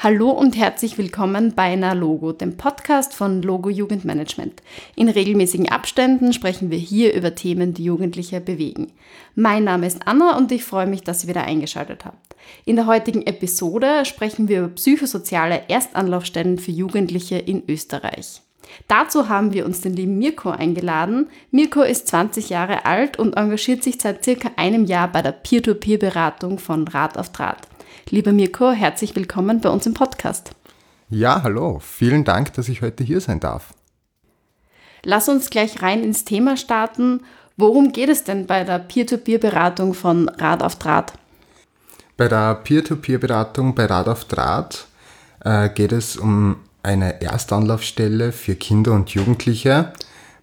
Hallo und herzlich willkommen bei Na Logo, dem Podcast von Logo Jugendmanagement. In regelmäßigen Abständen sprechen wir hier über Themen, die Jugendliche bewegen. Mein Name ist Anna und ich freue mich, dass ihr wieder eingeschaltet habt. In der heutigen Episode sprechen wir über psychosoziale Erstanlaufstellen für Jugendliche in Österreich. Dazu haben wir uns den lieben Mirko eingeladen. Mirko ist 20 Jahre alt und engagiert sich seit circa einem Jahr bei der Peer-to-Peer-Beratung von Rat auf Draht. Lieber Mirko, herzlich willkommen bei uns im Podcast. Ja, hallo. Vielen Dank, dass ich heute hier sein darf. Lass uns gleich rein ins Thema starten. Worum geht es denn bei der Peer-to-Peer-Beratung von Rad auf Draht? Bei der Peer-to-Peer-Beratung bei Rad auf Draht äh, geht es um eine Erstanlaufstelle für Kinder und Jugendliche,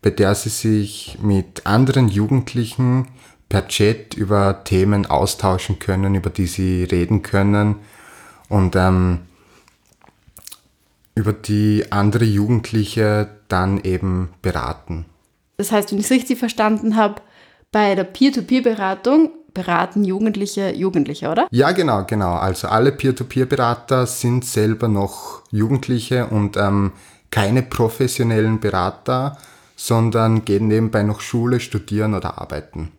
bei der sie sich mit anderen Jugendlichen per Chat über Themen austauschen können, über die sie reden können und ähm, über die andere Jugendliche dann eben beraten. Das heißt, wenn ich es richtig verstanden habe, bei der Peer-to-Peer-Beratung beraten Jugendliche Jugendliche, oder? Ja, genau, genau. Also alle Peer-to-Peer-Berater sind selber noch Jugendliche und ähm, keine professionellen Berater, sondern gehen nebenbei noch Schule, studieren oder arbeiten.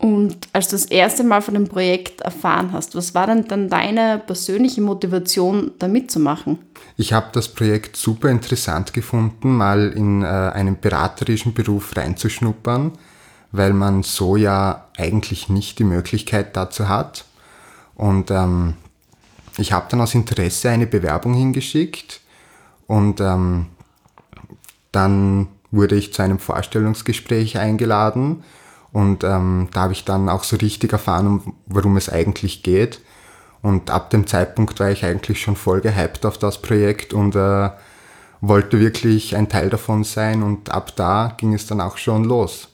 Und als du das erste Mal von dem Projekt erfahren hast, was war denn dann deine persönliche Motivation, da mitzumachen? Ich habe das Projekt super interessant gefunden, mal in äh, einen beraterischen Beruf reinzuschnuppern, weil man so ja eigentlich nicht die Möglichkeit dazu hat. Und ähm, ich habe dann aus Interesse eine Bewerbung hingeschickt und ähm, dann wurde ich zu einem Vorstellungsgespräch eingeladen und ähm, da habe ich dann auch so richtig erfahren, worum es eigentlich geht. Und ab dem Zeitpunkt war ich eigentlich schon voll gehypt auf das Projekt und äh, wollte wirklich ein Teil davon sein. Und ab da ging es dann auch schon los.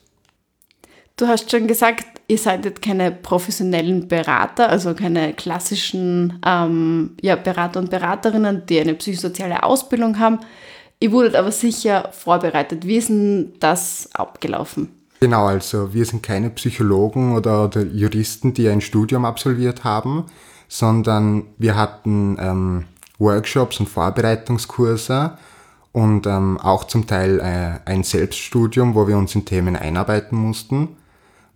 Du hast schon gesagt, ihr seid jetzt keine professionellen Berater, also keine klassischen ähm, ja, Berater und Beraterinnen, die eine psychosoziale Ausbildung haben. Ihr wurdet aber sicher vorbereitet. Wie ist denn das abgelaufen? Genau, also wir sind keine Psychologen oder, oder Juristen, die ein Studium absolviert haben, sondern wir hatten ähm, Workshops und Vorbereitungskurse und ähm, auch zum Teil äh, ein Selbststudium, wo wir uns in Themen einarbeiten mussten,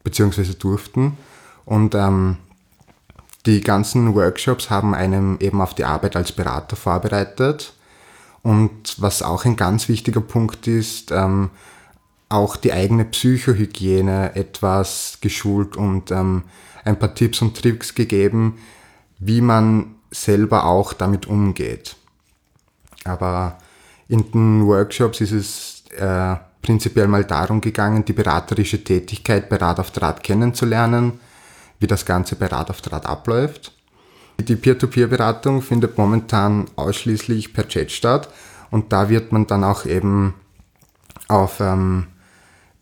beziehungsweise durften. Und ähm, die ganzen Workshops haben einem eben auf die Arbeit als Berater vorbereitet. Und was auch ein ganz wichtiger Punkt ist, ähm, auch die eigene Psychohygiene etwas geschult und ähm, ein paar Tipps und Tricks gegeben, wie man selber auch damit umgeht. Aber in den Workshops ist es äh, prinzipiell mal darum gegangen, die beraterische Tätigkeit bei Rad auf Draht kennenzulernen, wie das Ganze bei Rad auf Draht abläuft. Die Peer-to-Peer-Beratung findet momentan ausschließlich per Chat statt und da wird man dann auch eben auf ähm,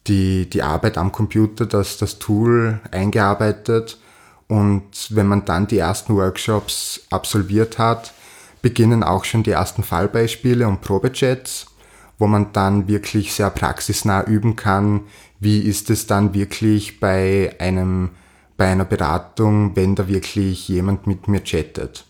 die, die Arbeit am Computer, das, das Tool eingearbeitet und wenn man dann die ersten Workshops absolviert hat, beginnen auch schon die ersten Fallbeispiele und Probechats, wo man dann wirklich sehr praxisnah üben kann, wie ist es dann wirklich bei einem bei einer Beratung, wenn da wirklich jemand mit mir chattet.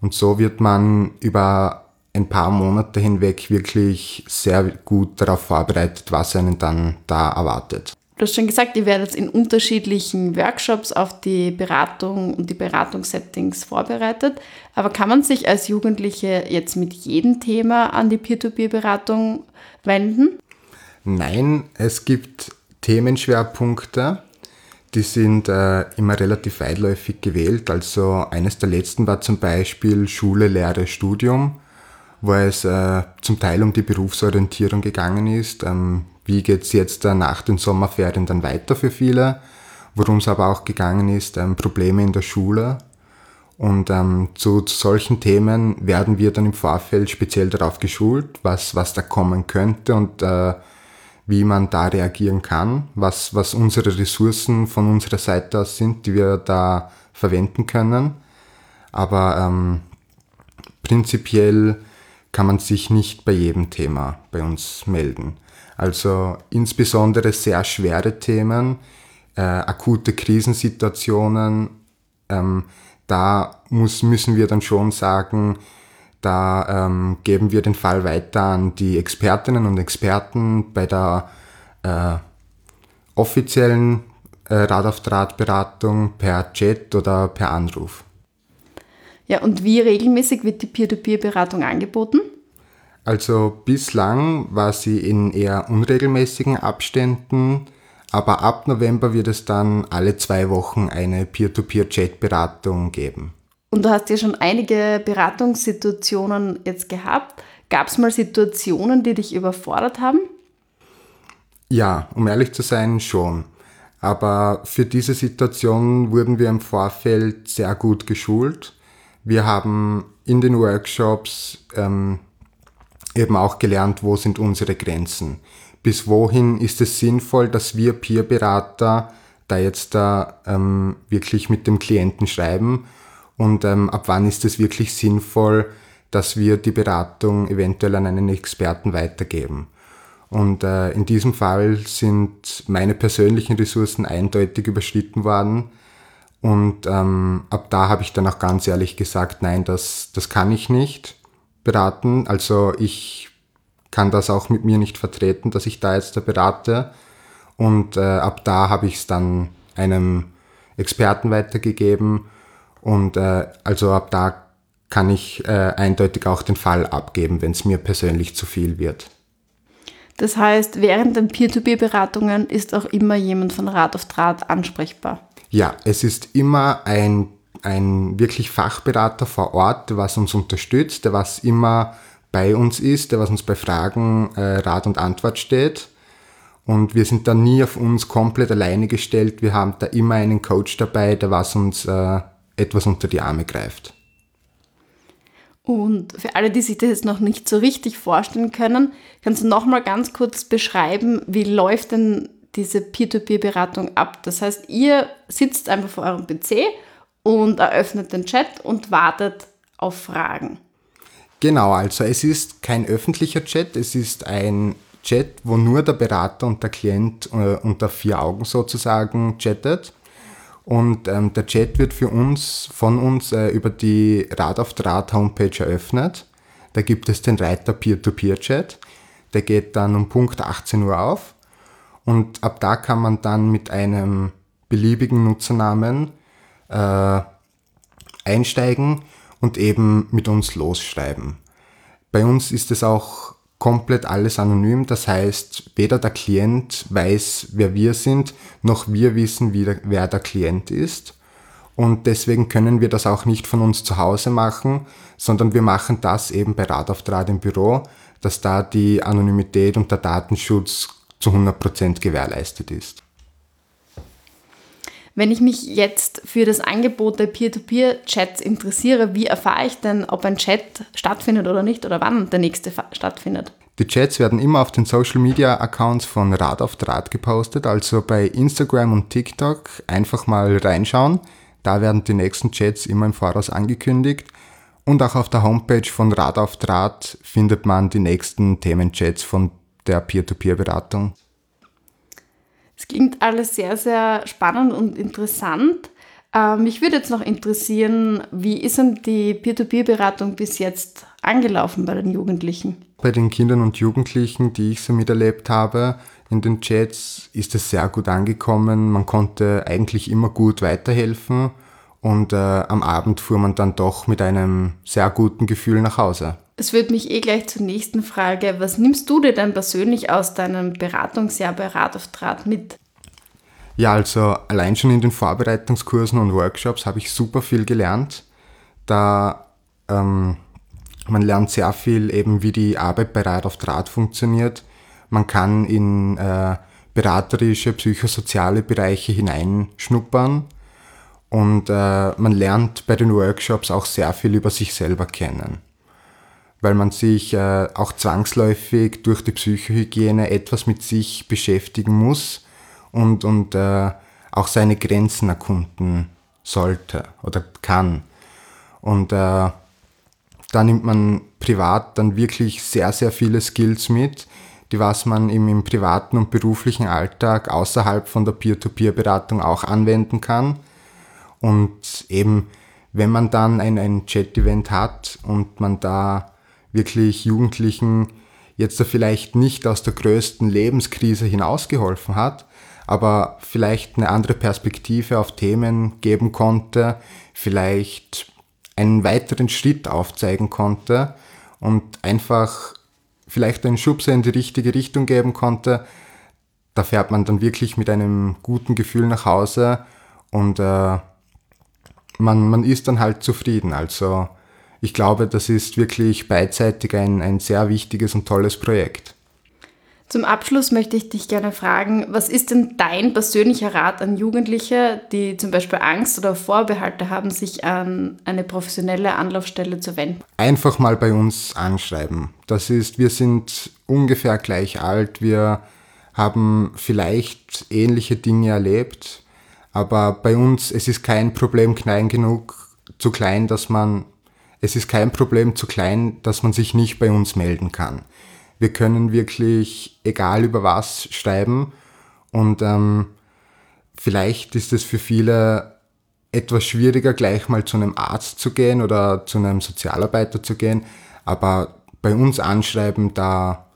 Und so wird man über ein paar Monate hinweg wirklich sehr gut darauf vorbereitet, was einen dann da erwartet. Du hast schon gesagt, ihr werdet in unterschiedlichen Workshops auf die Beratung und die Beratungssettings vorbereitet. Aber kann man sich als Jugendliche jetzt mit jedem Thema an die Peer-to-Peer-Beratung wenden? Nein, es gibt Themenschwerpunkte, die sind äh, immer relativ weitläufig gewählt. Also eines der letzten war zum Beispiel Schule, Lehre, Studium wo es äh, zum Teil um die Berufsorientierung gegangen ist. Ähm, wie geht es jetzt äh, nach den Sommerferien dann weiter für viele? Worum es aber auch gegangen ist, ähm, Probleme in der Schule. Und ähm, zu, zu, solchen Themen werden wir dann im Vorfeld speziell darauf geschult, was, was da kommen könnte und äh, wie man da reagieren kann, was, was unsere Ressourcen von unserer Seite aus sind, die wir da verwenden können. Aber ähm, prinzipiell kann man sich nicht bei jedem Thema bei uns melden. Also insbesondere sehr schwere Themen, äh, akute Krisensituationen, ähm, da muss, müssen wir dann schon sagen, da ähm, geben wir den Fall weiter an die Expertinnen und Experten bei der äh, offiziellen äh, Rad auf Draht Beratung per Chat oder per Anruf. Ja, und wie regelmäßig wird die Peer-to-Peer-Beratung angeboten? Also bislang war sie in eher unregelmäßigen Abständen, aber ab November wird es dann alle zwei Wochen eine Peer-to-Peer-Chat-Beratung geben. Und du hast ja schon einige Beratungssituationen jetzt gehabt. Gab es mal Situationen, die dich überfordert haben? Ja, um ehrlich zu sein, schon. Aber für diese Situation wurden wir im Vorfeld sehr gut geschult. Wir haben in den Workshops ähm, eben auch gelernt, wo sind unsere Grenzen. Bis wohin ist es sinnvoll, dass wir Peerberater da jetzt da ähm, wirklich mit dem Klienten schreiben und ähm, ab wann ist es wirklich sinnvoll, dass wir die Beratung eventuell an einen Experten weitergeben. Und äh, in diesem Fall sind meine persönlichen Ressourcen eindeutig überschritten worden. Und ähm, ab da habe ich dann auch ganz ehrlich gesagt, nein, das, das kann ich nicht beraten. Also ich kann das auch mit mir nicht vertreten, dass ich da jetzt da berate. Und äh, ab da habe ich es dann einem Experten weitergegeben und äh, also ab da kann ich äh, eindeutig auch den Fall abgeben, wenn es mir persönlich zu viel wird. Das heißt, während den Peer-to-Peer-Beratungen ist auch immer jemand von Rat auf Draht ansprechbar. Ja, es ist immer ein, ein wirklich Fachberater vor Ort, der was uns unterstützt, der was immer bei uns ist, der was uns bei Fragen äh, Rat und Antwort steht. Und wir sind da nie auf uns komplett alleine gestellt. Wir haben da immer einen Coach dabei, der was uns äh, etwas unter die Arme greift. Und für alle, die sich das jetzt noch nicht so richtig vorstellen können, kannst du noch mal ganz kurz beschreiben, wie läuft denn diese Peer-to-Peer-Beratung ab? Das heißt, ihr sitzt einfach vor eurem PC und eröffnet den Chat und wartet auf Fragen. Genau, also es ist kein öffentlicher Chat, es ist ein Chat, wo nur der Berater und der Klient äh, unter vier Augen sozusagen chattet. Und ähm, der Chat wird für uns, von uns äh, über die Rad auf Draht Homepage eröffnet. Da gibt es den Reiter Peer-to-Peer-Chat. Der geht dann um Punkt 18 Uhr auf. Und ab da kann man dann mit einem beliebigen Nutzernamen äh, einsteigen und eben mit uns losschreiben. Bei uns ist es auch komplett alles anonym. Das heißt, weder der Klient weiß, wer wir sind, noch wir wissen, wer der Klient ist. Und deswegen können wir das auch nicht von uns zu Hause machen, sondern wir machen das eben bei Rat auf Draht im Büro, dass da die Anonymität und der Datenschutz zu 100% gewährleistet ist. Wenn ich mich jetzt für das Angebot der Peer-to-Peer-Chats interessiere, wie erfahre ich denn, ob ein Chat stattfindet oder nicht oder wann der nächste stattfindet? Die Chats werden immer auf den Social Media Accounts von Rad auf Draht gepostet, also bei Instagram und TikTok einfach mal reinschauen. Da werden die nächsten Chats immer im Voraus angekündigt. Und auch auf der Homepage von Rad auf Draht findet man die nächsten Themenchats von der Peer-to-Peer-Beratung. Es klingt alles sehr, sehr spannend und interessant. Äh, mich würde jetzt noch interessieren, wie ist denn die Peer-to-Peer-Beratung bis jetzt angelaufen bei den Jugendlichen? Bei den Kindern und Jugendlichen, die ich so miterlebt habe, in den Chats ist es sehr gut angekommen. Man konnte eigentlich immer gut weiterhelfen und äh, am Abend fuhr man dann doch mit einem sehr guten Gefühl nach Hause. Es führt mich eh gleich zur nächsten Frage. Was nimmst du dir denn persönlich aus deinem Beratungsjahr bei Rat auf Draht mit? Ja, also allein schon in den Vorbereitungskursen und Workshops habe ich super viel gelernt. Da ähm, man lernt sehr viel eben, wie die Arbeit bei Rat auf Draht funktioniert. Man kann in äh, beraterische, psychosoziale Bereiche hineinschnuppern und äh, man lernt bei den Workshops auch sehr viel über sich selber kennen weil man sich äh, auch zwangsläufig durch die Psychohygiene etwas mit sich beschäftigen muss und, und äh, auch seine Grenzen erkunden sollte oder kann. Und äh, da nimmt man privat dann wirklich sehr, sehr viele Skills mit, die was man im, im privaten und beruflichen Alltag außerhalb von der Peer-to-Peer-Beratung auch anwenden kann. Und eben wenn man dann ein, ein Chat-Event hat und man da wirklich Jugendlichen jetzt da vielleicht nicht aus der größten Lebenskrise hinausgeholfen hat, aber vielleicht eine andere Perspektive auf Themen geben konnte, vielleicht einen weiteren Schritt aufzeigen konnte und einfach vielleicht einen Schubser in die richtige Richtung geben konnte, da fährt man dann wirklich mit einem guten Gefühl nach Hause und äh, man, man ist dann halt zufrieden. Also ich glaube, das ist wirklich beidseitig ein, ein sehr wichtiges und tolles Projekt. Zum Abschluss möchte ich dich gerne fragen, was ist denn dein persönlicher Rat an Jugendliche, die zum Beispiel Angst oder Vorbehalte haben, sich an eine professionelle Anlaufstelle zu wenden? Einfach mal bei uns anschreiben. Das ist, wir sind ungefähr gleich alt, wir haben vielleicht ähnliche Dinge erlebt, aber bei uns, es ist kein Problem klein genug, zu klein, dass man, es ist kein Problem zu klein, dass man sich nicht bei uns melden kann. Wir können wirklich, egal über was, schreiben und ähm, vielleicht ist es für viele etwas schwieriger, gleich mal zu einem Arzt zu gehen oder zu einem Sozialarbeiter zu gehen, aber bei uns anschreiben, da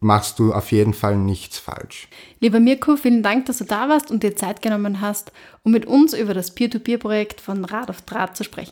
machst du auf jeden Fall nichts falsch. Lieber Mirko, vielen Dank, dass du da warst und dir Zeit genommen hast, um mit uns über das Peer-to-Peer-Projekt von Rad auf Draht zu sprechen.